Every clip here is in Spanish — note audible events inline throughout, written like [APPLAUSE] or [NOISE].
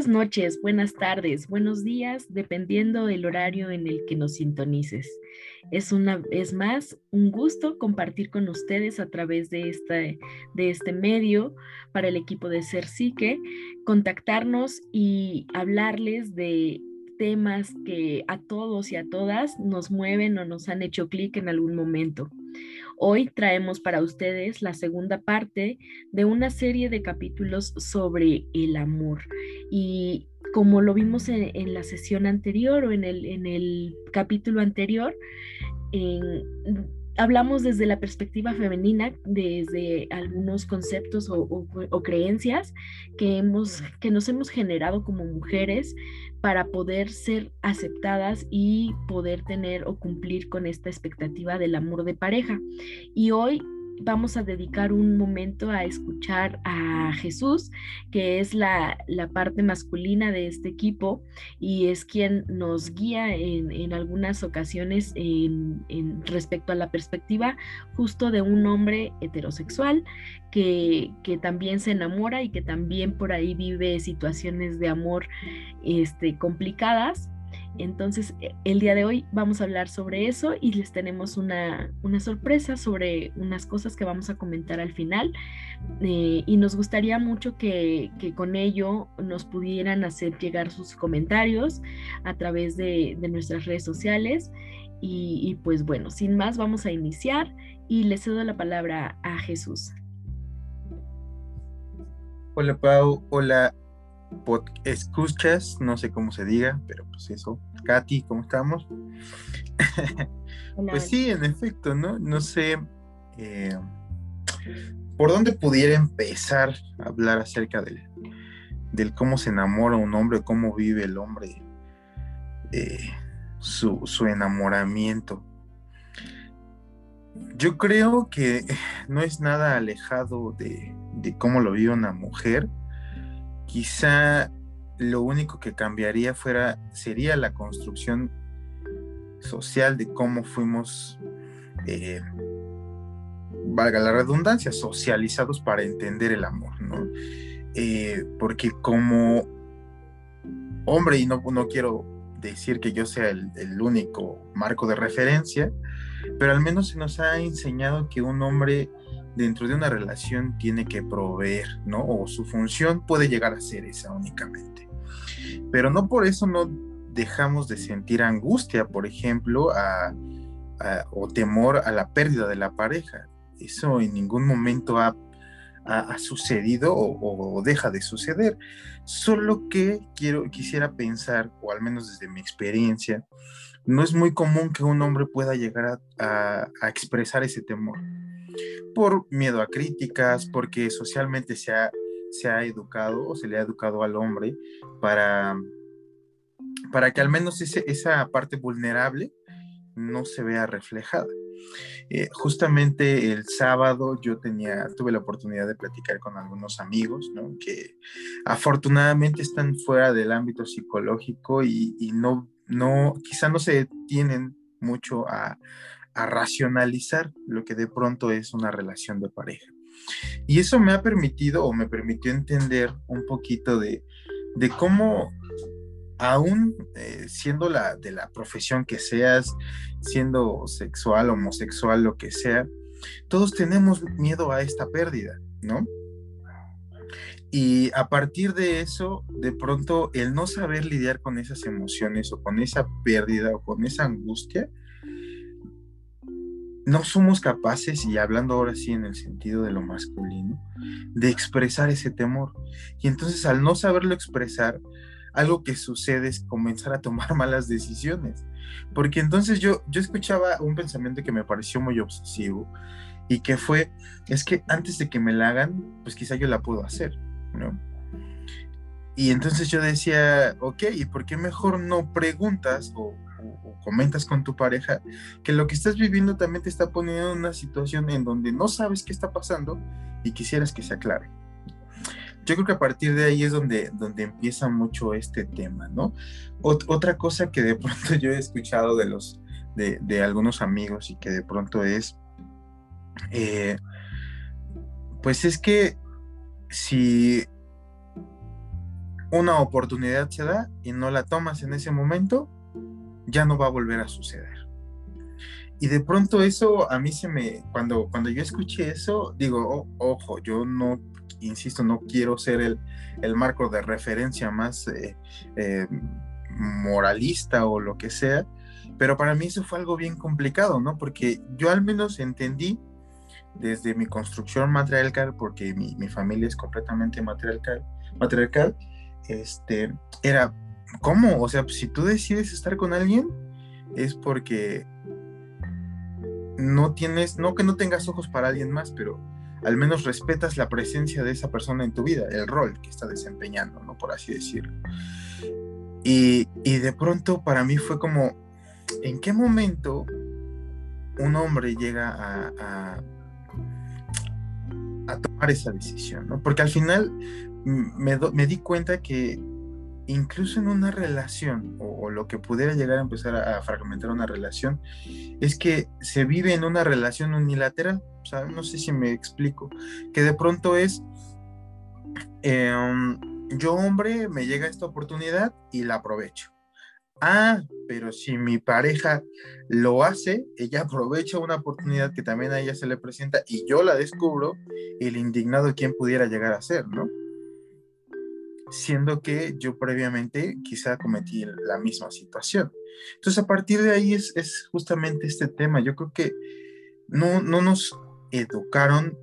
Buenas noches, buenas tardes, buenos días, dependiendo del horario en el que nos sintonices. Es una es más un gusto compartir con ustedes a través de este, de este medio para el equipo de Ser contactarnos y hablarles de temas que a todos y a todas nos mueven o nos han hecho clic en algún momento. Hoy traemos para ustedes la segunda parte de una serie de capítulos sobre el amor. Y como lo vimos en, la sesión anterior o en el, en el capítulo anterior, hablamos desde la perspectiva femenina, desde algunos conceptos o, creencias que, hemos, que nos hemos generado como mujeres para poder ser aceptadas y poder tener o cumplir con esta expectativa del amor de pareja. Y hoy vamos a dedicar un momento a escuchar a Jesús, que es la, parte masculina de este equipo y es quien nos guía en, algunas ocasiones en, respecto a la perspectiva justo de un hombre heterosexual que, que, también se enamora y que también por ahí vive situaciones de amor este, complicadas entonces, e, el día de hoy vamos a hablar sobre eso y les tenemos una, sorpresa sobre unas cosas que vamos a comentar al final. Eh, y nos gustaría mucho que, con ello nos pudieran hacer llegar sus comentarios a través de, nuestras redes sociales. Y, y, pues bueno, sin más, vamos a iniciar y le cedo la palabra a Jesús. Hola Pau, hola escuchas, no sé cómo se diga, pero pues eso. Katy, ¿cómo estamos? [LAUGHS] pues sí, en efecto, ¿no? No sé eh, por dónde pudiera empezar a hablar acerca del, del cómo se enamora un hombre, cómo vive el hombre eh, su, su enamoramiento. Yo creo que no es nada alejado de, de cómo lo vive una mujer Quizá lo único que cambiaría fuera, sería la construcción social de cómo fuimos, eh, valga la redundancia, socializados para entender el amor, ¿no? Eh, porque como hombre, y no, no quiero decir que yo sea el, el, único marco de referencia, pero al menos se nos ha enseñado que un hombre dentro de una relación tiene que proveer, ¿no? O su función puede llegar a ser esa únicamente. Pero no por eso no dejamos de sentir angustia, por ejemplo, o temor a la pérdida de la pareja. Eso en ningún momento ha, sucedido o, deja de suceder. Solo que quiero, quisiera pensar, o al menos desde mi experiencia, no es muy común que un hombre pueda llegar a expresar ese temor por miedo a críticas, porque socialmente se ha, se ha educado o se le ha educado al hombre para, para que al menos esa parte vulnerable no se vea reflejada. Eh, justamente el sábado yo tenía, tuve la oportunidad de platicar con algunos amigos, Que afortunadamente están fuera del ámbito psicológico y, y no, no, quizá no se tienen mucho a, a racionalizar lo que de pronto es una relación de pareja. Y eso me ha permitido o me permitió entender un poquito de, de cómo aún eh, siendo la, de la profesión que seas, siendo sexual, homosexual, lo que sea, todos tenemos miedo a esta pérdida, ¿no? Y a partir de eso, de pronto, el no saber lidiar con esas emociones o con esa pérdida o con esa angustia, no somos capaces, y hablando ahora sí en el sentido de lo masculino, de expresar ese temor. Y entonces al no saberlo expresar, algo que sucede es comenzar a tomar [LAUGHS] malas decisiones. Porque entonces yo, yo escuchaba un pensamiento que me pareció muy obsesivo y que fue, es que antes de que me la hagan, pues quizá yo la puedo hacer, ¿no? Y entonces yo decía, ok, ¿y por qué mejor no preguntas o comentas con tu pareja que lo que estás viviendo también te está poniendo en una situación en donde no sabes qué está pasando y quisieras que se aclare. Yo creo que a partir de ahí es donde, donde empieza mucho este tema, ¿no? otra cosa que de [LAUGHS] pronto yo he escuchado de los de, algunos amigos y que de pronto es, eh, pues es que si una oportunidad se da y no la tomas en ese momento, ya no va a volver a suceder. Y de pronto eso a mí se me, cuando, cuando yo escuché eso, digo, ojo, yo no, insisto, no quiero ser el, el marco de referencia más eh, eh, moralista o lo que sea, pero para mí eso fue algo bien complicado, ¿no? Porque yo al menos entendí desde mi construcción matriarcal, porque mi, mi familia es completamente matriarcal, matriarcal, este, era, ¿cómo? O sea, si tú decides estar con alguien, es porque no tienes, no que no tengas ojos para alguien más, pero al menos respetas la presencia de esa persona en tu vida, el rol que está desempeñando, ¿no? Por así decirlo. Y, de pronto para mí fue como, ¿en qué momento un hombre llega a, a, tomar esa decisión? ¿no? Porque al final me, me, di cuenta que incluso en una relación, o, lo que pudiera llegar a empezar a, fragmentar una relación, es que se vive en una relación unilateral. O sea, no sé si me explico. Que de pronto es... Em, yo hombre me llega esta oportunidad y la aprovecho. Ah, pero si mi pareja lo hace, ella aprovecha una oportunidad que también a ella se le presenta y yo la descubro, el indignado quien pudiera llegar a ser, ¿no? Siendo que yo previamente quizá cometí la misma situación. Entonces a partir de ahí es, es justamente este tema. Yo creo que no, no nos educaron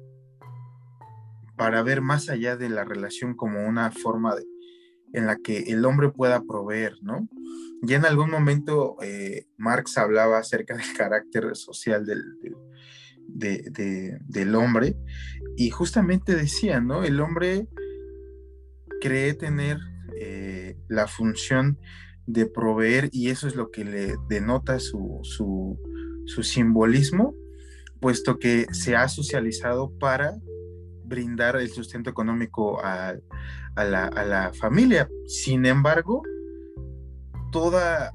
para ver más allá de la relación como una forma de, en la que el hombre pueda proveer, ¿no? Ya en algún momento eh, Marx hablaba acerca del carácter social del, del hombre y justamente decía, ¿no? El hombre cree tener eh, la función de proveer y eso es lo que le denota su, su, su simbolismo, puesto que se ha socializado para brindar el sustento económico a, la, familia. Sin embargo, toda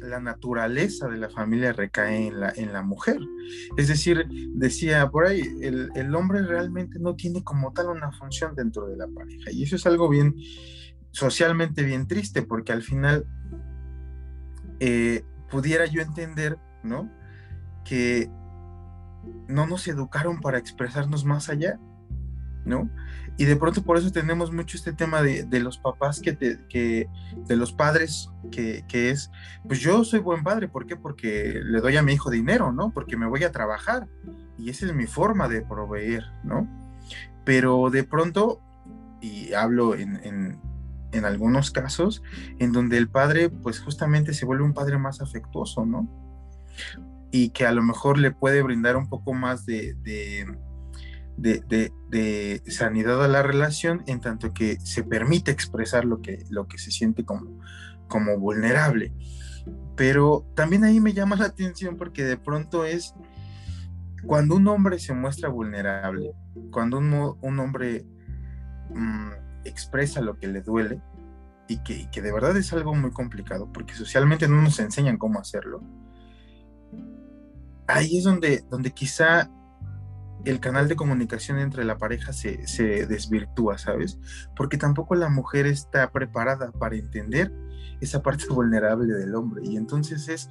la naturaleza de la familia recae en la, en la mujer. Es decir, decía por ahí, el, hombre realmente no tiene como tal una función dentro de la pareja. Y eso es algo bien, socialmente bien triste, porque al final eh, pudiera yo entender, ¿no? Que no nos educaron para expresarnos más allá. Y de pronto por eso tenemos mucho este tema de, los papás que, que, de los padres, que, es, pues yo soy buen padre, ¿por qué? Porque le doy a mi hijo dinero, ¿no? Porque me voy a trabajar y esa es mi forma de proveer, ¿no? Pero de pronto, y hablo en, en, en algunos casos, en donde el padre, pues justamente se vuelve un padre más afectuoso, ¿no? Y que a lo mejor le puede brindar un poco más de de, sanidad a la relación en tanto que se permite expresar lo que, lo que se siente como, como vulnerable. Pero también ahí me llama la atención porque de pronto es cuando un hombre se muestra vulnerable, cuando un, hombre mm, expresa lo que le duele y que, y que de verdad es algo muy complicado porque socialmente no nos enseñan cómo hacerlo. Ahí es donde, donde quizá el canal de comunicación entre la pareja se, desvirtúa, ¿sabes? Porque tampoco la mujer está preparada para entender esa parte vulnerable del hombre. Y entonces es,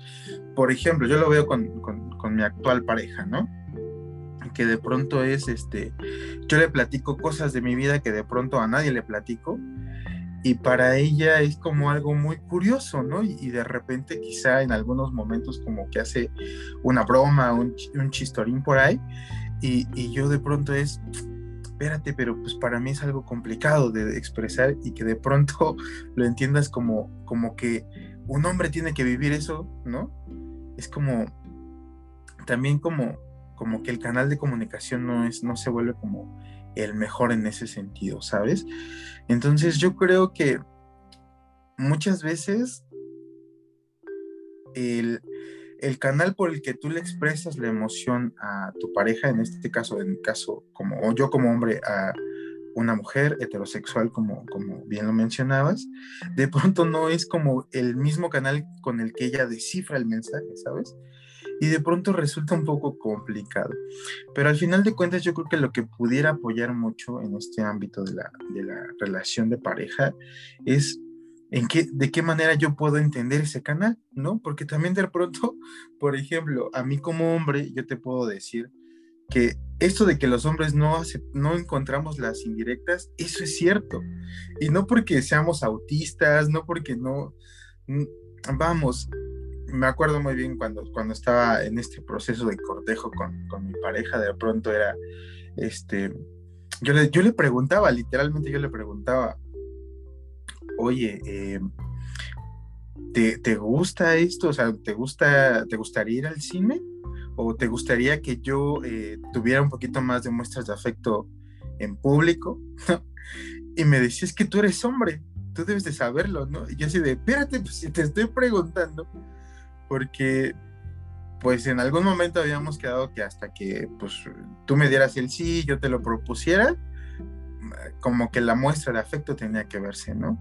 por ejemplo, yo lo veo con, con, mi actual pareja, ¿no? Que de pronto es, este, yo le platico cosas de mi vida que de pronto a nadie le platico. Y para ella es como algo muy curioso, ¿no? Y, de repente quizá en algunos momentos como que hace una broma, un, un chistorín por ahí y, yo de pronto es, espérate, pero pues para mí es algo complicado de expresar y que de pronto [LAUGHS] lo entiendas como, como que un hombre tiene que vivir eso, ¿no? Es como, también como, como que el canal de comunicación no, es, no se vuelve como el mejor en ese sentido, ¿sabes? Entonces yo creo que muchas veces el, el canal por el que tú le expresas la emoción a tu pareja, en este caso, en mi caso, como yo como hombre a una mujer heterosexual, como, como bien lo mencionabas, de pronto no es como el mismo canal con el que ella descifra el mensaje, ¿sabes? y de pronto resulta un poco complicado. Pero al final de cuentas yo creo que lo que pudiera apoyar mucho en este ámbito de la, de la relación de pareja es en qué, de qué manera yo puedo entender ese canal, ¿no? Porque también de pronto, [LAUGHS] por ejemplo, a mí como hombre, yo te puedo decir que esto de que los hombres no, no encontramos las indirectas, eso es cierto. Y no porque seamos autistas, no porque no, vamos, me acuerdo muy bien cuando, cuando estaba en este proceso de cortejo con, con mi pareja, de pronto era, este, yo le, yo le preguntaba, literalmente yo le preguntaba, oye, eh, ¿te, gusta esto? O sea, ¿te, gusta, ¿te gustaría ir al cine? ¿O te gustaría que yo eh, tuviera un poquito más de muestras de afecto en público? y me decía, es que tú eres hombre, tú debes de saberlo, ¿no? Y yo así de, espérate, pues si te estoy preguntando, porque pues en algún momento habíamos quedado que hasta que pues tú me dieras el sí, yo te lo propusiera, como que la muestra de afecto tenía que verse, ¿no?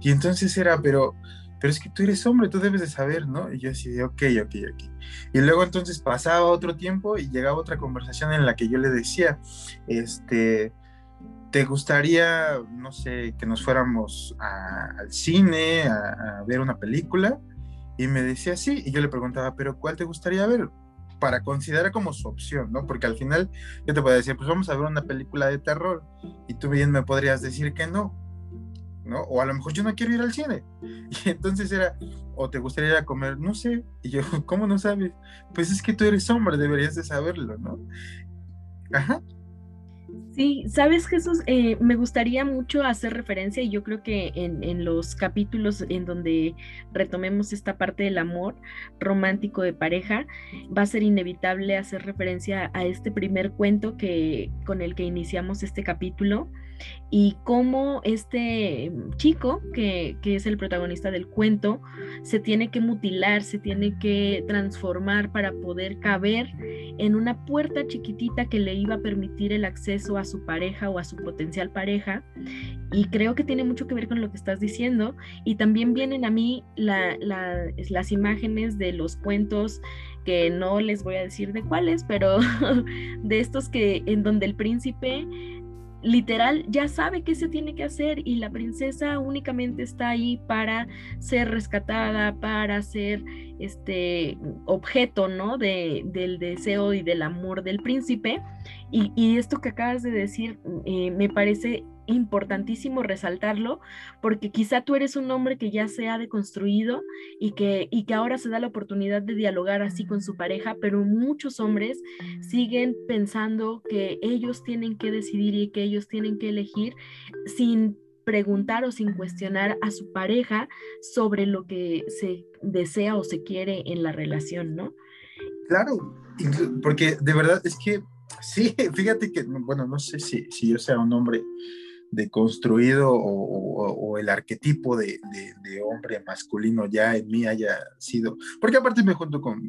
Y entonces era, pero, pero es que tú eres hombre, tú debes de saber, ¿no? Y yo así ok, ok, ok. Y luego entonces pasaba otro tiempo y llegaba otra conversación en la que yo le decía, este, ¿te gustaría, no sé, que nos fuéramos al cine a, a ver una película? Y me decía sí, y yo le preguntaba, pero ¿cuál te gustaría ver? Para considerar como su opción, ¿no? Porque al final yo te puedo decir, pues vamos a ver una película de terror y tú bien me podrías decir que no, ¿no? O a lo mejor yo no quiero ir al cine. [LAUGHS] Y entonces era, o te gustaría ir a comer, no sé. Y yo, [LAUGHS] ¿cómo no sabes? Pues es que tú eres hombre, deberías de saberlo, ¿no? Ajá. Sí, sabes Jesús, eh, me gustaría mucho hacer referencia y yo creo que en, los capítulos en donde retomemos esta parte del amor romántico de pareja, va a ser inevitable hacer referencia a este primer cuento que con el que iniciamos este capítulo y cómo este chico, que, es el protagonista del cuento, se tiene que mutilar, se tiene que transformar para poder caber en una puerta chiquitita que le iba a permitir el acceso a su pareja o a su potencial pareja. Y creo que tiene mucho que ver con lo que estás diciendo. Y también vienen a mí las imágenes de los cuentos que no les voy a decir de cuáles, pero [LAUGHS] de estos que en donde el príncipe literal ya sabe qué se tiene que hacer y la princesa únicamente está ahí para ser rescatada, para ser este objeto, ¿no? De, del deseo y del amor del príncipe. Y, esto que acabas de decir eh, me parece importantísimo resaltarlo porque quizá tú eres un hombre que ya se ha deconstruido y que, y que ahora se da la oportunidad de dialogar así con su pareja, pero muchos hombres siguen pensando que ellos tienen que decidir y que ellos tienen que elegir sin preguntar o sin cuestionar a su pareja sobre lo que se desea o se quiere en la relación, ¿no? Claro, porque de verdad es que sí, fíjate que, bueno, no sé si, si yo sea un hombre deconstruido o, o, el arquetipo de, hombre masculino ya en mí haya sido, porque aparte me junto con,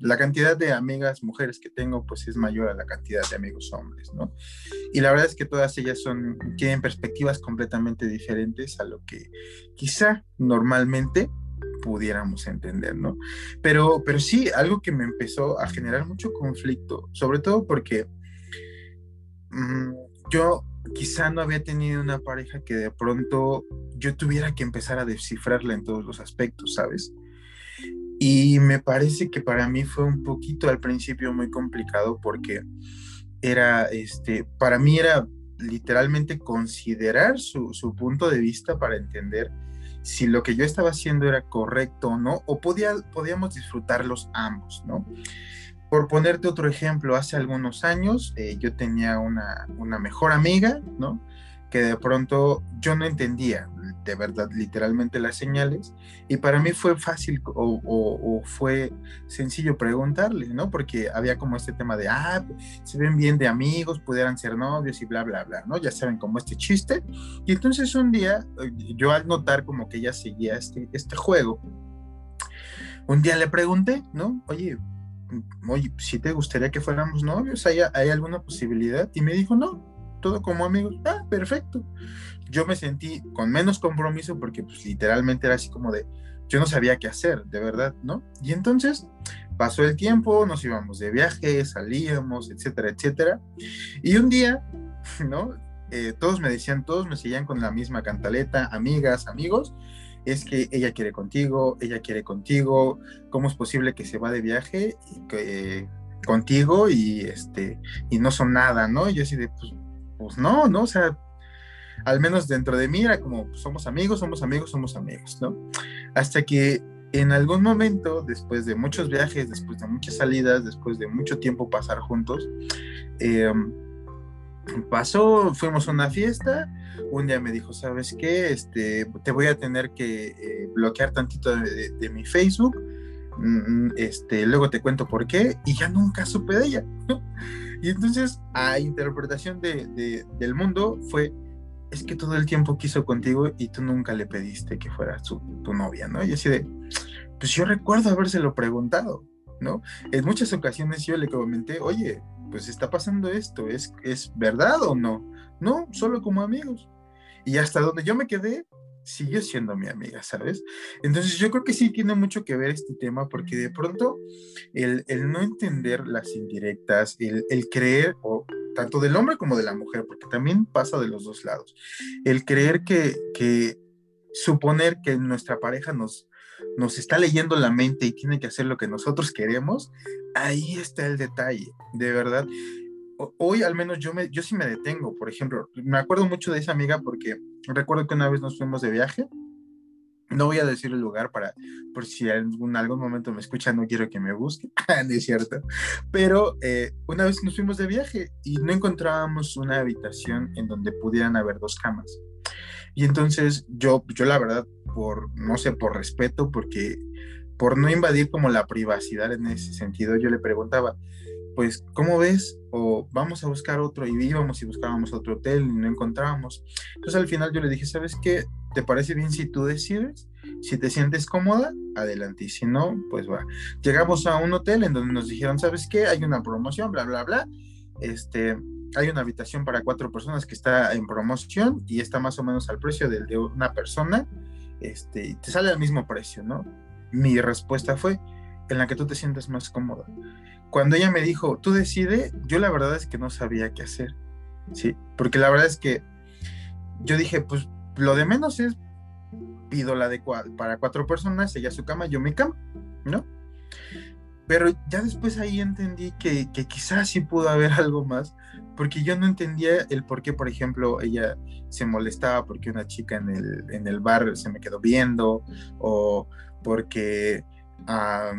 la cantidad de amigas mujeres que tengo, pues es mayor a la cantidad de amigos hombres, ¿no? Y la verdad es que todas ellas son, tienen perspectivas completamente diferentes a lo que quizá normalmente pudiéramos entender, ¿no? Pero, pero sí, algo que me empezó a generar mucho conflicto, sobre todo porque mm, yo quizá no había tenido una pareja que de pronto yo tuviera que empezar a descifrarla en todos los aspectos, ¿sabes? Y me parece que para mí fue un poquito al principio muy complicado porque era, este, para mí era literalmente considerar su, su punto de vista para entender si lo que yo estaba haciendo era correcto o no, o podía, podíamos disfrutarlos ambos, ¿no? Por ponerte otro ejemplo, hace algunos años eh, yo tenía una, una mejor amiga, ¿no? Que de pronto yo no entendía de verdad literalmente las señales y para mí fue fácil o, fue sencillo preguntarle, ¿no? Porque había como este tema de, ah, se ven bien de amigos, pudieran ser novios y bla, bla, bla, ¿no? Ya saben como este chiste. Y entonces un día, eh, yo al notar como que ella seguía este, este juego, un día le pregunté, ¿no? Oye, oye, si te gustaría que fuéramos novios, ¿Hay, ¿hay alguna posibilidad? Y me dijo, no, todo como amigos. Ah, perfecto. Yo me sentí con menos compromiso porque pues literalmente era así como de, yo no sabía qué hacer, de verdad, ¿no? Y entonces pasó el tiempo, nos íbamos de viaje, salíamos, etcétera, etcétera. Y un día, [LAUGHS] ¿no? Eh, todos me decían, todos me seguían con la misma cantaleta, amigas, amigos, es que ella quiere contigo, ella quiere contigo, ¿cómo es posible que se va de viaje eh, contigo y, este, y no son nada, ¿no? Y yo así de, pues, pues no, ¿no? O sea, al menos dentro de mí era como, pues, somos amigos, somos amigos, somos amigos, ¿no? Hasta que en algún momento, después de muchos viajes, después de muchas salidas, después de mucho tiempo pasar juntos, eh, pasó, fuimos a una fiesta, un día me dijo, ¿sabes qué? Este, te voy a tener que eh, bloquear tantito de, mi Facebook, mm, este, luego te cuento por qué, y ya nunca supe de ella. [LAUGHS] y entonces, a interpretación de, del mundo fue, es que todo el tiempo quiso contigo y tú nunca le pediste que fuera tu novia, ¿no? Y así de, pues yo recuerdo habérselo preguntado, ¿no? En muchas ocasiones yo le comenté, oye, pues está pasando esto, ¿es, ¿es verdad o no? No, solo como amigos. Y hasta donde yo me quedé, siguió siendo mi amiga, ¿sabes? Entonces yo creo que sí tiene mucho que ver este tema porque de pronto el, no entender las indirectas, el, el, creer, o tanto del hombre como de la mujer, porque también pasa de los dos lados, el creer que, que suponer que nuestra pareja nos, nos está leyendo la mente y tiene que hacer lo que nosotros queremos, ahí está el detalle, de verdad. Hoy al menos yo, me, yo sí me detengo, por ejemplo, me acuerdo mucho de esa amiga porque recuerdo que una vez nos fuimos de viaje, no voy a decir el lugar para, por si en algún, momento me escucha, no quiero que me busque, [LAUGHS] no es cierto, pero eh, una vez nos fuimos de viaje y no encontrábamos una habitación en donde pudieran haber dos camas. Y entonces yo, yo la verdad, por, no sé, por respeto, porque por no invadir como la privacidad en ese sentido, yo le preguntaba, pues, ¿cómo ves? O vamos a buscar otro, y íbamos y buscábamos otro hotel y no encontrábamos. Entonces al final yo le dije, ¿sabes qué? ¿Te parece bien si tú decides? Si te sientes cómoda, adelante. Y si no, pues va. Llegamos a un hotel en donde nos dijeron, ¿sabes qué? Hay una promoción, bla, bla, bla. Este, hay una habitación para cuatro personas que está en promoción y está más o menos al precio del de una persona, este, y te sale al mismo precio, ¿no? Mi respuesta fue en la que tú te sientes más cómoda. Cuando ella me dijo, tú decide, yo la verdad es que no sabía qué hacer, ¿sí? Porque la verdad es que yo dije, pues lo de menos es, pido la de para cuatro personas, ella su cama, yo mi cama, ¿no? Pero ya después ahí entendí que, que quizás sí pudo haber [LAUGHS] algo más, porque yo no entendía el por qué, por ejemplo, ella se molestaba porque una chica en el, en el bar se me quedó viendo, o porque ah,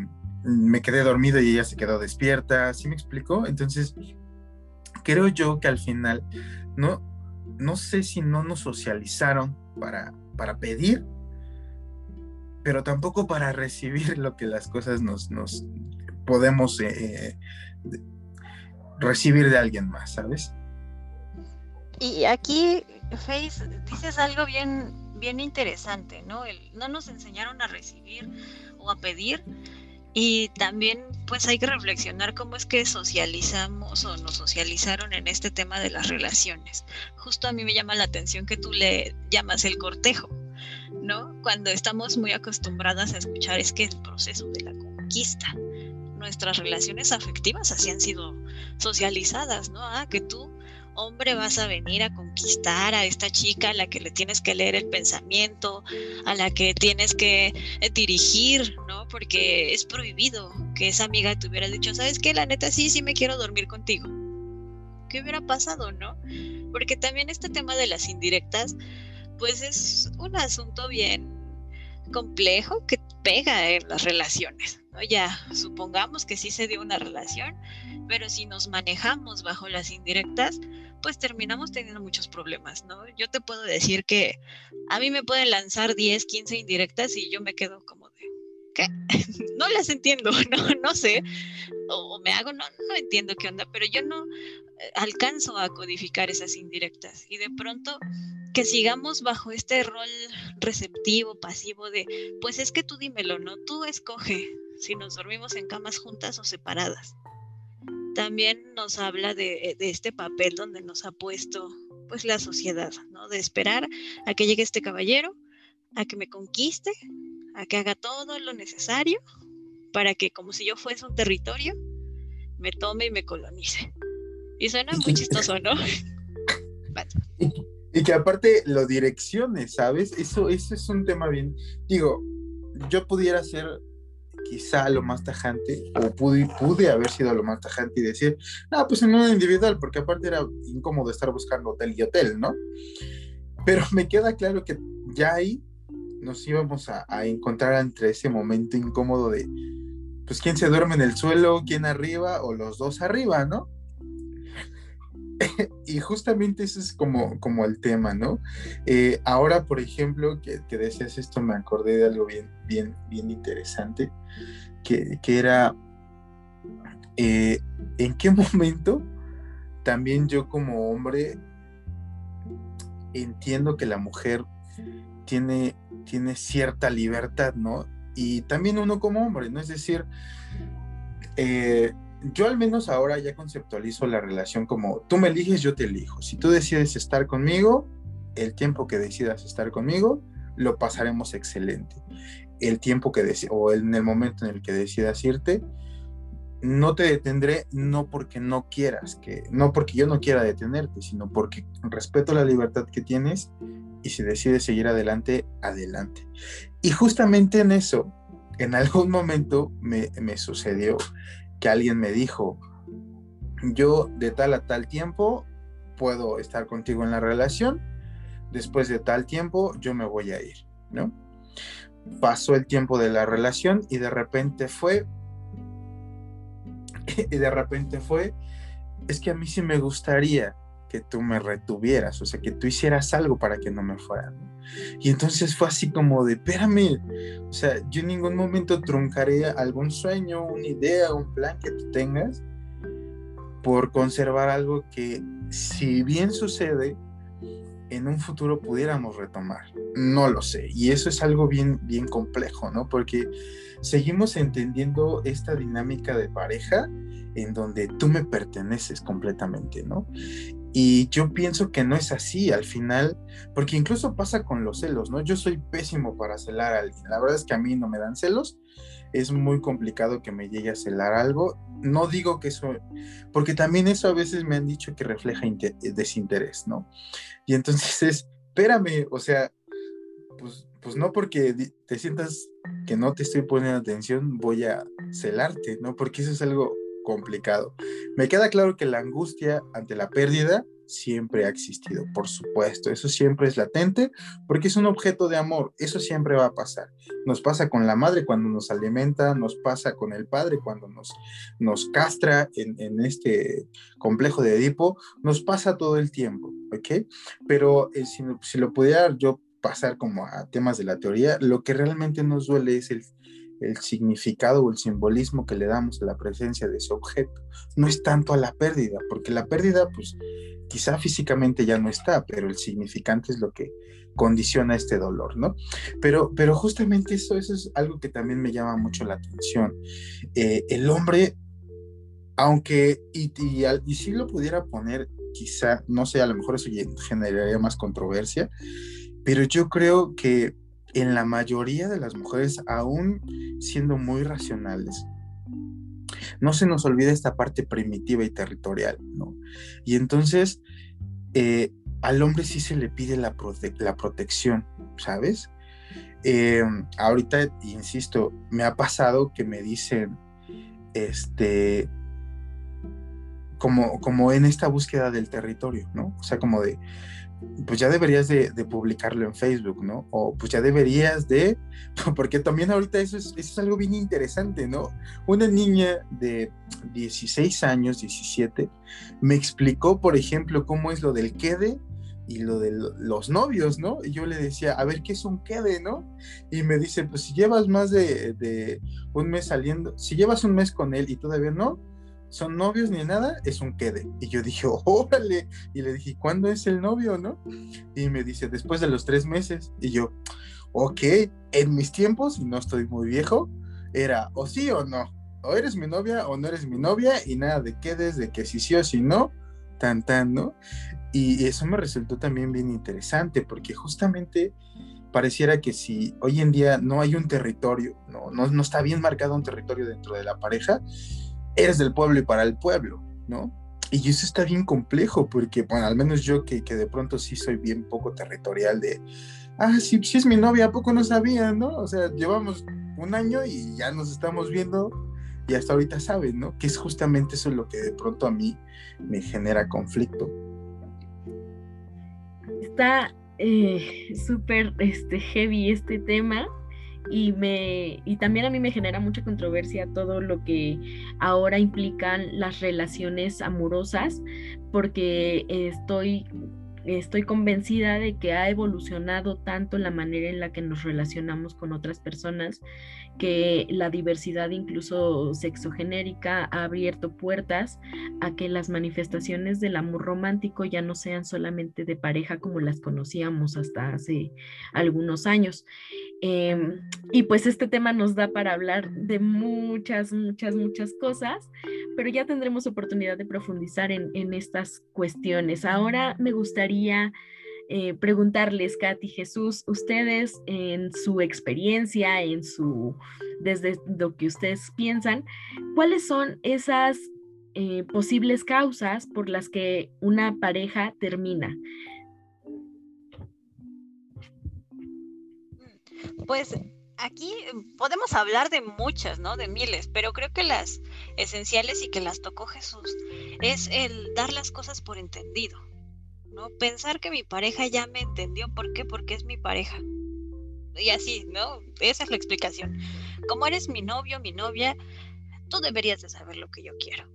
me quedé dormido y ella se quedó despierta, ¿sí me explicó? Entonces, creo yo que al final, no, no sé si no nos socializaron para, para pedir, pero tampoco para [LAUGHS] recibir lo que las cosas nos, nos podemos eh, recibir de alguien más, ¿sabes? Y aquí, Face, dices algo bien, bien interesante, ¿no? no nos enseñaron a recibir o a pedir. Y también pues hay que reflexionar cómo es que socializamos o nos socializaron en este tema de las relaciones. Justo a mí me llama la atención que tú le llamas el cortejo, ¿no? Cuando estamos muy acostumbradas a escuchar es que el proceso de la conquista, nuestras relaciones afectivas así han sido socializadas, ¿no? Ah, que tú, hombre, vas a venir a conquistar a esta chica a la que le tienes que leer el pensamiento, a la que tienes que eh, dirigir, ¿no? Porque es prohibido que esa amiga te hubiera dicho, ¿sabes qué? La neta sí, sí me quiero dormir contigo. ¿Qué hubiera pasado, no? Porque también este tema de las indirectas, pues es un asunto bien complejo que pega en las relaciones. Ya, supongamos que sí se dio una relación, pero si nos manejamos bajo las indirectas, pues terminamos teniendo muchos problemas, ¿no? Yo te puedo decir que a mí me pueden lanzar 10, 15 indirectas y yo me quedo como de, ¿qué? [LAUGHS] no las entiendo, [LAUGHS] no, no sé, o, me hago, no, no entiendo qué onda, pero yo no eh, alcanzo a codificar esas indirectas y de pronto que sigamos bajo este rol receptivo, pasivo de, pues es que tú dímelo, ¿no? Tú escoge si nos dormimos en camas juntas o separadas. También nos habla de, este papel donde nos ha puesto pues la sociedad, ¿no? De esperar a que llegue este caballero a que me conquiste, a que haga todo lo necesario para que como si yo fuese un territorio, me tome y me colonice. Y suena muy chistoso, ¿no? [LAUGHS] y, que aparte lo direcciones, ¿sabes? Eso, eso es un tema bien. Digo, yo pudiera ser quizá lo más tajante, o pude, pude haber sido lo más tajante y decir, ah, pues en un individual, porque aparte era incómodo estar buscando hotel y hotel, ¿no? Pero me queda claro que ya ahí nos íbamos a, a encontrar entre ese momento incómodo de, pues, quién se duerme en el suelo, quién arriba, o los dos arriba, ¿no? [LAUGHS] y justamente ese es como, como el tema, ¿no? Eh, ahora, por ejemplo, que, que, decías esto, me acordé de algo bien, bien, bien interesante, que, que era, eh, ¿en qué [LAUGHS] momento también yo como hombre entiendo que la mujer tiene, tiene cierta libertad, ¿no? Y también uno como hombre, ¿no? Es decir, eh, yo al menos ahora ya conceptualizo la relación como tú me eliges, yo te elijo. Si tú decides estar conmigo, el tiempo que decidas estar conmigo, lo pasaremos excelente. El tiempo que o en el momento en el que decidas irte, no te detendré no porque no quieras, que no porque yo no quiera detenerte, sino porque respeto la libertad que tienes y si decides seguir adelante, adelante. Y justamente en eso, en algún momento me, me sucedió que alguien me dijo, yo de tal a tal tiempo puedo estar contigo en la relación, después de tal tiempo yo me voy a ir, ¿no? Pasó el tiempo de la relación y de repente fue, [LAUGHS] y de repente fue, es que a mí sí me gustaría que tú me retuvieras, o sea, que tú hicieras algo para que no me fuera. Y entonces fue así como de, espérame, o sea, yo en ningún momento truncaré algún sueño, una idea, un plan que tú tengas por conservar algo que, si bien sucede, en un futuro pudiéramos retomar. No lo sé. Y eso es algo bien, bien complejo, ¿no? Porque seguimos entendiendo esta dinámica de pareja en donde tú me perteneces completamente, ¿no? Y yo pienso que no es así al final, porque incluso pasa con los celos, ¿no? Yo soy pésimo para celar a alguien. La verdad es que a mí no me dan celos. Es muy complicado que me llegue a celar algo. No digo que eso, porque también eso a veces me han dicho que refleja desinterés, ¿no? Y entonces es, [LAUGHS] espérame, o sea, pues, pues no porque te sientas que no te estoy poniendo atención, voy a celarte, ¿no? Porque eso es algo complicado. Me queda claro que la angustia ante la pérdida siempre ha existido, por supuesto, eso siempre es latente porque es un objeto de amor, eso siempre va a pasar. Nos pasa con la madre cuando nos alimenta, nos pasa con el padre cuando nos, nos castra en, este complejo de Edipo, nos pasa todo el tiempo, ¿ok? Pero eh, si, si lo pudiera yo pasar como a temas de la teoría, lo que realmente nos duele es el el significado o el simbolismo que le damos a la presencia de ese objeto. No es tanto a la pérdida, porque la pérdida, pues quizá físicamente ya no está, pero el significante es lo que condiciona este dolor, ¿no? Pero, pero justamente eso, eso es algo que también me llama mucho la atención. Eh, el hombre, aunque, y, y, y si lo pudiera poner, quizá, no sé, a lo mejor eso generaría más controversia, pero yo creo que en la mayoría de las mujeres, aún siendo muy racionales, no se nos olvida esta parte primitiva y territorial, ¿no? Y entonces, eh, al hombre sí se le pide la, protección, ¿sabes? Eh, ahorita, insisto, me ha pasado que me dicen, este, como, como en esta búsqueda del territorio, ¿no? O sea, como de, pues ya deberías de, publicarlo en Facebook, ¿no? O pues ya deberías de, [LAUGHS] porque también ahorita eso es, algo bien interesante, ¿no? Una niña de 16 años, 17, me explicó, por ejemplo, cómo es lo del quede y lo de los novios, ¿no? Y yo le decía, a ver, ¿qué es un quede, no? Y me dice, pues si llevas más de un mes saliendo, si llevas un mes con él y todavía no, son novios ni nada, es un quede. Y yo dije, [LAUGHS] órale. Y le dije, ¿cuándo es el novio, no? Y me dice, después de los tres meses. Y yo, ok, en mis tiempos, no estoy muy viejo, era o sí o no. O eres mi novia o no eres mi novia, y nada de quedes, de que si sí o si no, tan tan, ¿no? Y eso me resultó también bien interesante, porque justamente pareciera que si hoy en día no hay un territorio, no, no, está bien marcado un territorio dentro de la pareja, eres del pueblo y para el pueblo, ¿no? Y eso está bien complejo, porque, bueno, al menos yo que, que de pronto sí soy bien poco territorial de, ah, sí, sí es mi novia, ¿a poco no sabía, no? O sea, llevamos un año y ya nos estamos viendo y hasta ahorita saben, ¿no? Que es justamente eso lo que de pronto a mí me genera conflicto. Está eh, súper este, heavy este tema y, me, y también a mí me genera mucha controversia todo lo que ahora implican las relaciones amorosas porque estoy estoy convencida de que ha evolucionado tanto la manera en la que nos relacionamos con otras personas, que la diversidad incluso sexogenérica ha abierto puertas a que las manifestaciones del amor romántico ya no sean solamente de pareja como las conocíamos hasta hace algunos años. Em, y pues este tema nos da para hablar de muchas, muchas, muchas cosas, pero ya tendremos oportunidad de profundizar en, estas cuestiones. Ahora me gustaría eh, preguntarles, Katy Jesús, ustedes en su experiencia, en su, desde lo que ustedes piensan, ¿cuáles son esas eh, posibles causas por las que una pareja termina? Pues aquí podemos hablar de muchas, ¿no? De miles, pero creo que las esenciales y que las tocó Jesús es el dar las cosas por entendido, ¿no? Pensar que mi pareja ya me entendió, ¿por qué? Porque es mi pareja. Y así, ¿no? Esa es la explicación. Como eres mi novio, mi novia, tú deberías de saber lo que yo quiero.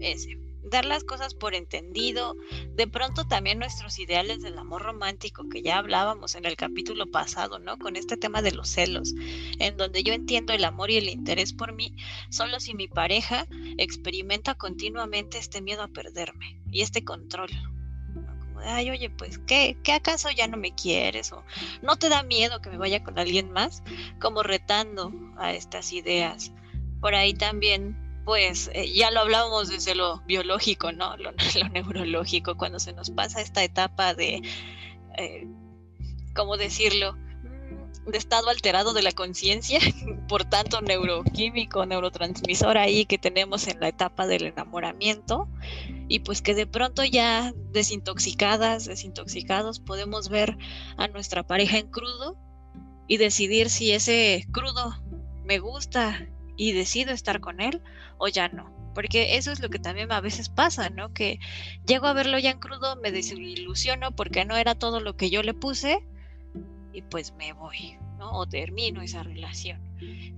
Ese dar las cosas por entendido, de pronto también nuestros ideales del amor romántico que ya hablábamos en el capítulo pasado, ¿no? Con este tema de los celos, en donde yo entiendo el amor y el interés por mí, solo si mi pareja experimenta continuamente este miedo a perderme y este control. Ay, oye, pues, ¿qué, ¿qué acaso ya no me quieres? ¿O no te da miedo que me vaya con alguien más? Como retando a estas ideas. Por ahí también pues eh, ya lo hablábamos desde lo biológico, ¿no? Lo, [LAUGHS] neurológico, cuando se nos pasa esta etapa de, eh, ¿cómo decirlo? de estado alterado de la conciencia, [LAUGHS] por tanto neuroquímico, neurotransmisor ahí que tenemos en la etapa del enamoramiento, y pues que de pronto ya desintoxicadas, desintoxicados, podemos ver a nuestra pareja en crudo y decidir si ese crudo me gusta y decido estar con él o ya no. Porque eso es lo que también a veces pasa, ¿no? Que llego a verlo ya en crudo, me desilusiono porque no era todo lo que yo le puse y pues me voy, ¿no? O termino esa relación.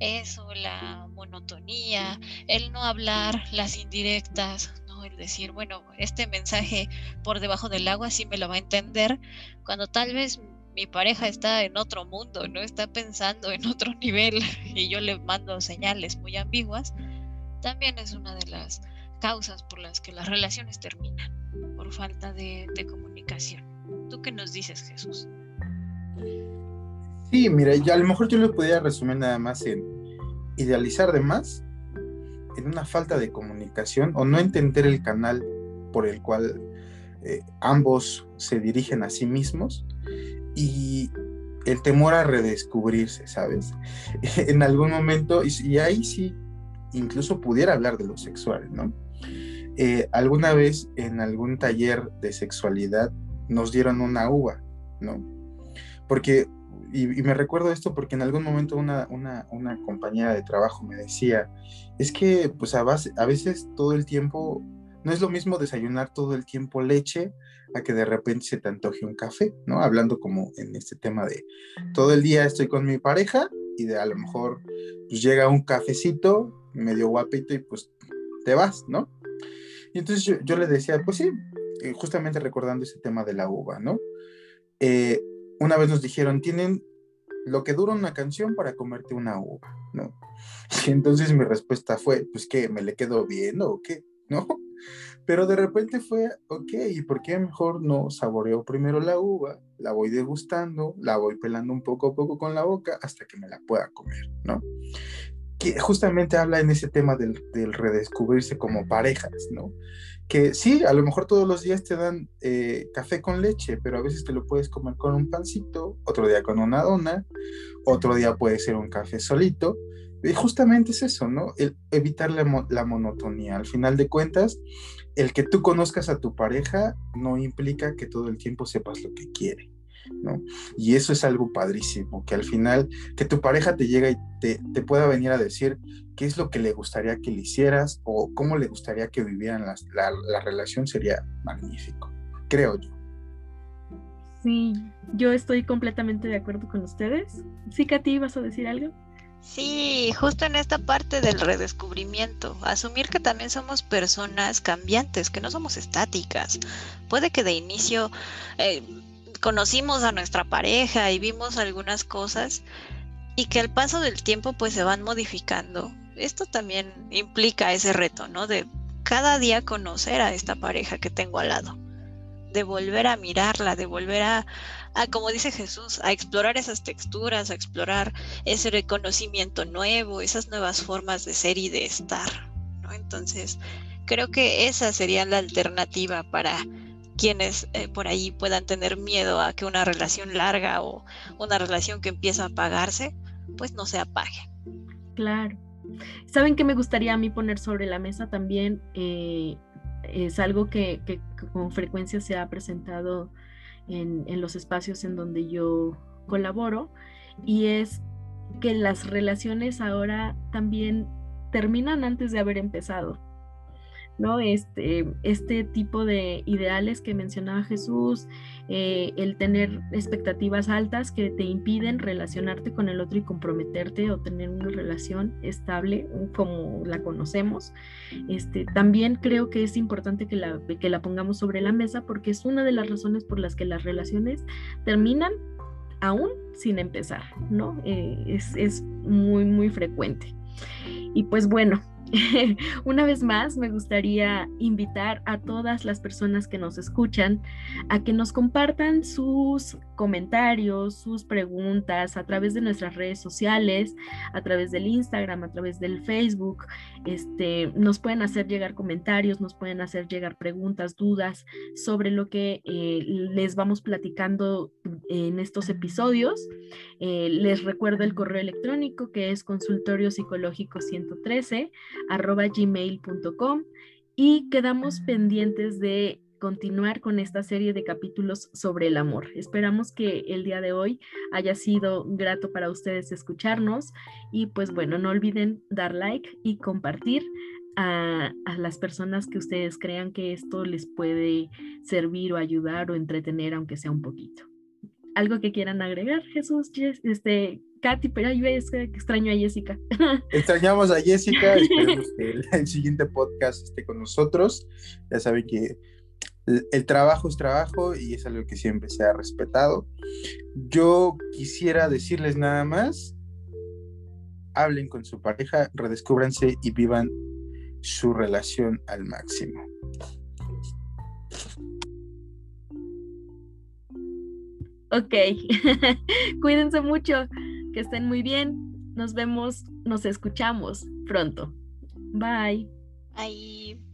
Eso, la monotonía, el no hablar, las indirectas, ¿no? El decir, bueno, este mensaje por debajo del agua sí me lo va a entender, cuando tal vez mi pareja está en otro mundo, no está pensando en otro [LAUGHS] nivel y yo le mando señales muy ambiguas, también es una de las causas por las que las relaciones terminan, por falta de, comunicación. ¿Tú qué nos dices, Jesús? Sí, mira, a lo mejor yo lo podría resumir nada más en idealizar de más, en una falta de comunicación o no entender el canal por el cual eh, ambos se dirigen a sí mismos y el temor a redescubrirse, ¿sabes? [LAUGHS] en algún momento, y, ahí sí, incluso pudiera hablar de lo sexual, ¿no? Eh, alguna vez en algún taller de sexualidad nos dieron una uva, ¿no? Porque, y, me recuerdo esto porque en algún momento una, una, una, compañera de trabajo me decía, es que pues a, base, a veces todo el tiempo no es lo mismo desayunar todo el tiempo leche a que de repente se te antoje un café, ¿no? Hablando como en este tema de todo el día estoy con mi pareja y de a lo mejor pues llega un cafecito medio guapito y pues te vas, ¿no? Y entonces yo, le decía, pues sí, eh, justamente recordando ese tema de la uva, ¿no? Eh, una vez nos dijeron, tienen lo que dura una canción para comerte una uva, ¿no? [LAUGHS] Y entonces mi respuesta fue, pues que me le quedo viendo o qué, ¿no? Pero de repente fue, ok, ¿y por qué mejor no saboreo primero la uva? La voy degustando, la voy pelando un poco a poco con la boca hasta que me la pueda comer, ¿no? Que justamente habla en ese tema del, del redescubrirse como parejas, ¿no? Que sí, a lo mejor todos los días te dan eh, café con leche, pero a veces te lo puedes comer con un pancito, otro día con una dona, otro día puede ser un café solito. Y justamente es eso, ¿no? Evitar la, la monotonía. Al final de cuentas, el que tú conozcas a tu pareja no implica que todo el tiempo sepas lo que quiere. ¿no? Y eso es algo padrísimo, que al final, que tu pareja te llega y te, te, pueda venir a decir qué es lo que le gustaría que le hicieras o cómo le gustaría que vivieran la, la relación sería magnífico, creo yo. Sí, yo estoy completamente de acuerdo con ustedes. Sí, Katy, ¿vas a decir algo? Sí, justo en esta parte del redescubrimiento, asumir que también somos personas cambiantes, que no somos estáticas. Puede que de inicio eh, conocimos a nuestra pareja y vimos algunas cosas y que al paso del tiempo pues se van modificando. Esto también implica ese reto, ¿no? De cada día conocer a esta pareja que tengo al lado, de volver a mirarla, de volver a, a, como dice Jesús, a explorar esas texturas, a explorar ese reconocimiento nuevo, esas nuevas formas de ser y de estar, ¿no? Entonces, creo que esa sería la alternativa para quienes eh, por ahí puedan tener miedo a que una relación larga o una relación que empieza a apagarse, pues no se apague. Claro. ¿Saben qué me gustaría a mí poner sobre la mesa también? Eh, es algo que, con frecuencia se ha presentado en, en los espacios en donde yo colaboro y es que las relaciones ahora también terminan antes de haber empezado. ¿No? Este, este tipo de ideales que mencionaba Jesús, eh, el tener expectativas altas que te impiden relacionarte con el otro y comprometerte o tener una relación estable como la conocemos. Este, también creo que es importante que la, que la pongamos sobre la mesa porque es una de las razones por las que las relaciones terminan aún sin empezar, ¿no? Eh, es, es muy, muy frecuente. Y pues bueno, [LAUGHS] Una vez más, me gustaría invitar a todas las personas que nos escuchan a que nos compartan sus comentarios, sus preguntas a través de nuestras redes sociales, a través del Instagram, a través del Facebook. Este, nos pueden hacer llegar comentarios, nos pueden hacer llegar preguntas, dudas sobre lo que eh, les vamos platicando en estos episodios. Eh, les recuerdo el correo electrónico que es consultorio psicológico 113 arroba gmail.com y quedamos pendientes de continuar con esta serie de capítulos sobre el amor. Esperamos que el día de hoy haya sido grato para ustedes escucharnos y pues bueno, no olviden dar like y compartir a, a, las personas que ustedes crean que esto les puede servir o ayudar o entretener, aunque sea un poquito. ¿Algo que quieran agregar, Jesús? Este, Katy, pero yo es que extraño a Jessica. [LAUGHS] Extrañamos a Jessica, [LAUGHS] esperemos que el, siguiente podcast esté con nosotros. Ya saben que el, trabajo es trabajo y es algo que siempre se ha respetado. Yo quisiera decirles nada más, hablen con su pareja, redescúbranse y vivan su relación al máximo. Ok, [LAUGHS] cuídense mucho que estén muy bien. Nos vemos, nos escuchamos pronto. Bye. Bye.